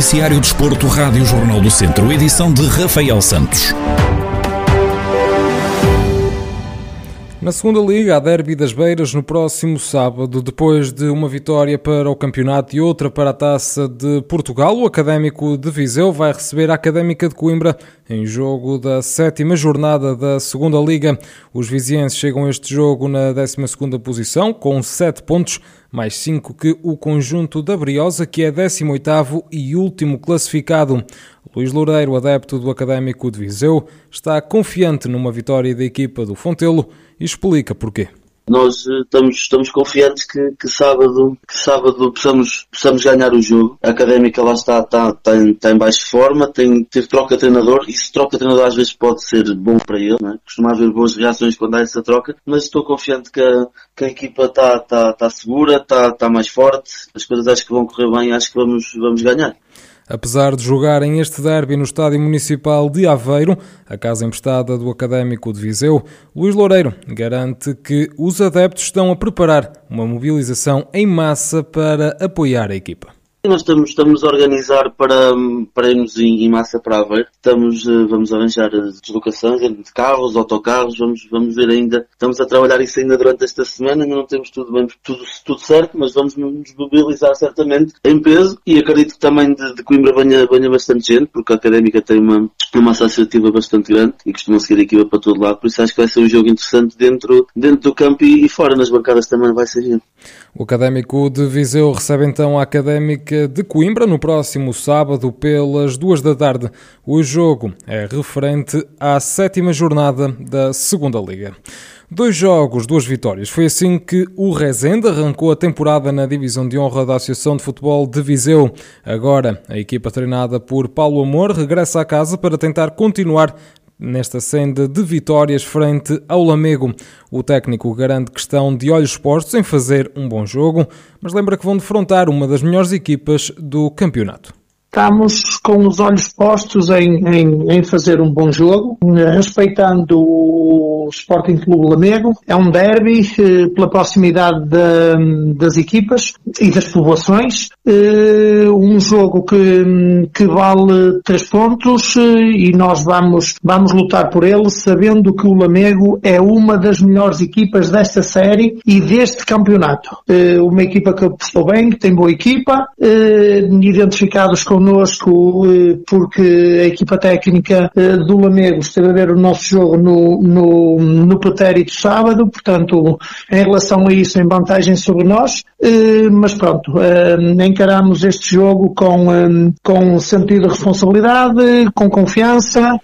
Noticiário Desporto, Rádio Jornal do Centro, edição de Rafael Santos. Na segunda liga, a Derby das Beiras no próximo sábado, depois de uma vitória para o campeonato e outra para a Taça de Portugal, o Académico de Viseu vai receber a Académica de Coimbra em jogo da sétima jornada da segunda liga. Os vizienses chegam a este jogo na 12ª posição, com 7 pontos, mais 5 que o conjunto da Briosa, que é 18º e último classificado. Luís Loureiro, adepto do Académico de Viseu, está confiante numa vitória da equipa do Fontelo e explica porquê. Nós eh, estamos, estamos confiantes que, que, sábado, que sábado possamos, possamos ganhar o jogo. A académica lá está, está, está, em, está em baixa forma, tem, teve troca de treinador, e se troca de treinador às vezes pode ser bom para ele, é? costuma haver boas reações quando há essa troca, mas estou confiante que a, que a equipa está, está, está segura, está, está mais forte, as coisas acho que vão correr bem, acho que vamos, vamos ganhar. Apesar de jogarem este derby no Estádio Municipal de Aveiro, a casa emprestada do Académico de Viseu, Luís Loureiro garante que os adeptos estão a preparar uma mobilização em massa para apoiar a equipa. Nós estamos, estamos a organizar para, para irmos em, em massa para Aveiro. Estamos, eh, vamos arranjar deslocações de carros, autocarros, vamos, vamos ver ainda. Estamos a trabalhar isso ainda durante esta semana, ainda não temos tudo bem, tudo, tudo certo, mas vamos nos mobilizar certamente em peso e acredito que também de, de Coimbra venha, venha bastante gente, porque a Académica tem uma, uma massa associativa bastante grande e costuma seguir a equipa para todo lado, por isso acho que vai ser um jogo interessante dentro, dentro do campo e, e fora, nas bancadas também vai ser gente. O Académico de Viseu recebe então a Académica de Coimbra no próximo sábado pelas duas da tarde. O jogo é referente à sétima jornada da Segunda Liga. Dois jogos, duas vitórias. Foi assim que o Rezende arrancou a temporada na divisão de honra da Associação de Futebol de Viseu. Agora, a equipa treinada por Paulo Amor regressa à casa para tentar continuar nesta senda de vitórias frente ao Lamego. O técnico garante que estão de olhos postos em fazer um bom jogo, mas lembra que vão defrontar uma das melhores equipas do campeonato. Estamos com os olhos postos em, em, em, fazer um bom jogo, respeitando o Sporting Clube Lamego. É um derby eh, pela proximidade de, das equipas e das povoações. Eh, um jogo que, que vale três pontos eh, e nós vamos, vamos lutar por ele, sabendo que o Lamego é uma das melhores equipas desta série e deste campeonato. Uma equipa que apostou bem, que tem boa equipa, identificados com connosco eh, porque a equipa técnica eh, do Lamego esteve a ver o nosso jogo no, no, no pretérito sábado, portanto, em relação a isso, em vantagem sobre nós, eh, mas pronto, encaramos este jogo com, com sentido de responsabilidade, com confiança.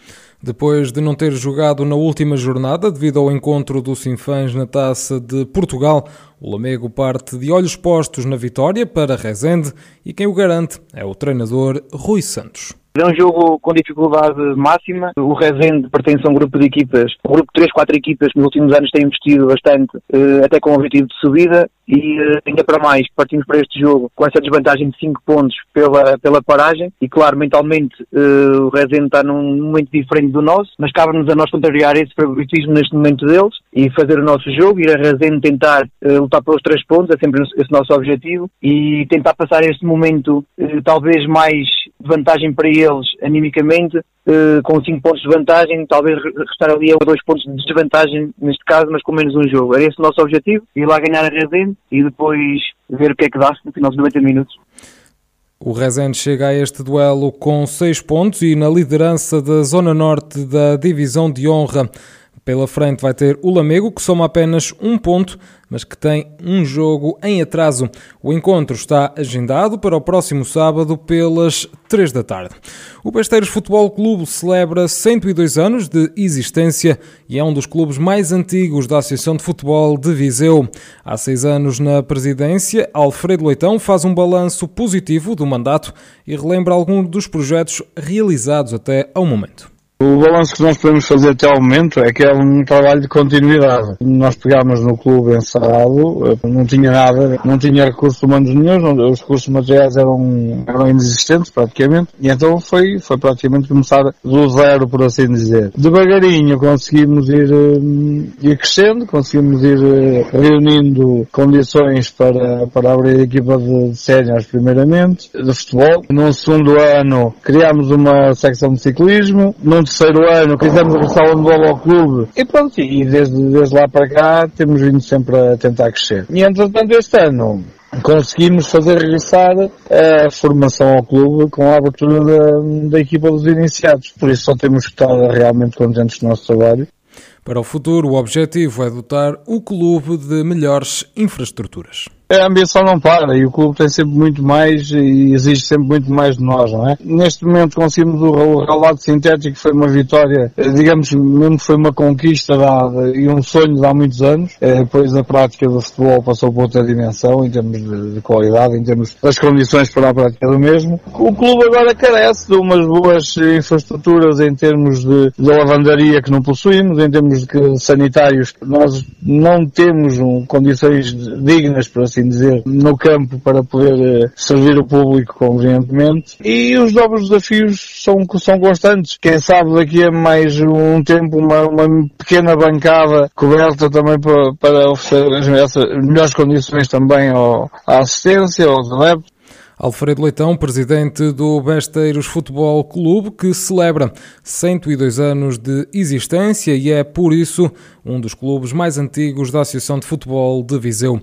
Depois de não ter jogado na última jornada, devido ao encontro do Sinfãs na Taça de Portugal, o Lamego parte de olhos postos na vitória para Rezende e quem o garante é o treinador Rui Santos. É um jogo com dificuldade máxima. O Rezende pertence a um grupo de equipas, um grupo de 3, 4 equipas que nos últimos anos têm investido bastante, eh, até com o objetivo de subida, e eh, ainda para mais, partimos para este jogo com essa desvantagem de 5 pontos pela, pela paragem, e claro, mentalmente eh, o Rezende está num momento diferente do nosso, mas cabe-nos a nós contrariar esse favoritismo neste momento deles e fazer o nosso jogo, ir a Rezende tentar lutar pelos 3 pontos, é sempre esse nosso objetivo, e tentar passar este momento talvez mais vantagem para eles animicamente, uh, com 5 pontos de vantagem, talvez restar ali a 2 pontos de desvantagem neste caso, mas com menos um jogo. Era esse o nosso objetivo, ir lá ganhar a Rezende e depois ver o que é que dá no final dos 90 minutos. O Rezende chega a este duelo com 6 pontos e na liderança da Zona Norte da Divisão de Honra. Pela frente vai ter o Lamego, que soma apenas um ponto, mas que tem um jogo em atraso. O encontro está agendado para o próximo sábado pelas 3 da tarde. O Besteiros Futebol Clube celebra 102 anos de existência e é um dos clubes mais antigos da Associação de Futebol de Viseu. Há seis anos na presidência, Alfredo Leitão faz um balanço positivo do mandato e relembra alguns dos projetos realizados até ao momento. O balanço que nós podemos fazer até ao momento é que é um trabalho de continuidade. Nós pegámos no clube encerrado, eh, não tinha nada, não tinha recursos humanos nenhum, os recursos materiais eram, eram inexistentes praticamente, e então foi, foi praticamente começar do zero, por assim dizer. Devagarinho conseguimos ir, eh, ir crescendo, conseguimos ir eh, reunindo condições para, para abrir a equipa de, de primeiramente, de futebol. No segundo ano criámos uma secção de ciclismo, num terceiro ano fizemos a bola ao clube e pronto, e desde, desde lá para cá temos vindo sempre a tentar crescer. E entretanto este ano conseguimos fazer regressar a formação ao clube com a abertura da, da equipa dos iniciados. Por isso só temos que estar realmente contentes do nosso trabalho. Para o futuro, o objetivo é dotar o clube de melhores infraestruturas. A ambição não para e o clube tem sempre muito mais e exige sempre muito mais de nós, não é? Neste momento conseguimos o relado sintético, foi uma vitória, digamos, mesmo foi uma conquista dada e um sonho de há muitos anos. É, depois a prática do futebol passou por outra dimensão em termos de, de qualidade, em termos das condições para a prática do mesmo. O clube agora carece de umas boas infraestruturas em termos de, de lavandaria que não possuímos, em termos de sanitários. Nós não temos um, condições dignas para assim dizer, no campo para poder eh, servir o público convenientemente. E os novos desafios são, são constantes. Quem sabe daqui a mais um tempo uma, uma pequena bancada coberta também para, para oferecer essas melhores condições também ao, à assistência, aos adeptos. Alfredo Leitão, presidente do Besteiros Futebol Clube, que celebra 102 anos de existência e é, por isso, um dos clubes mais antigos da Associação de Futebol de Viseu.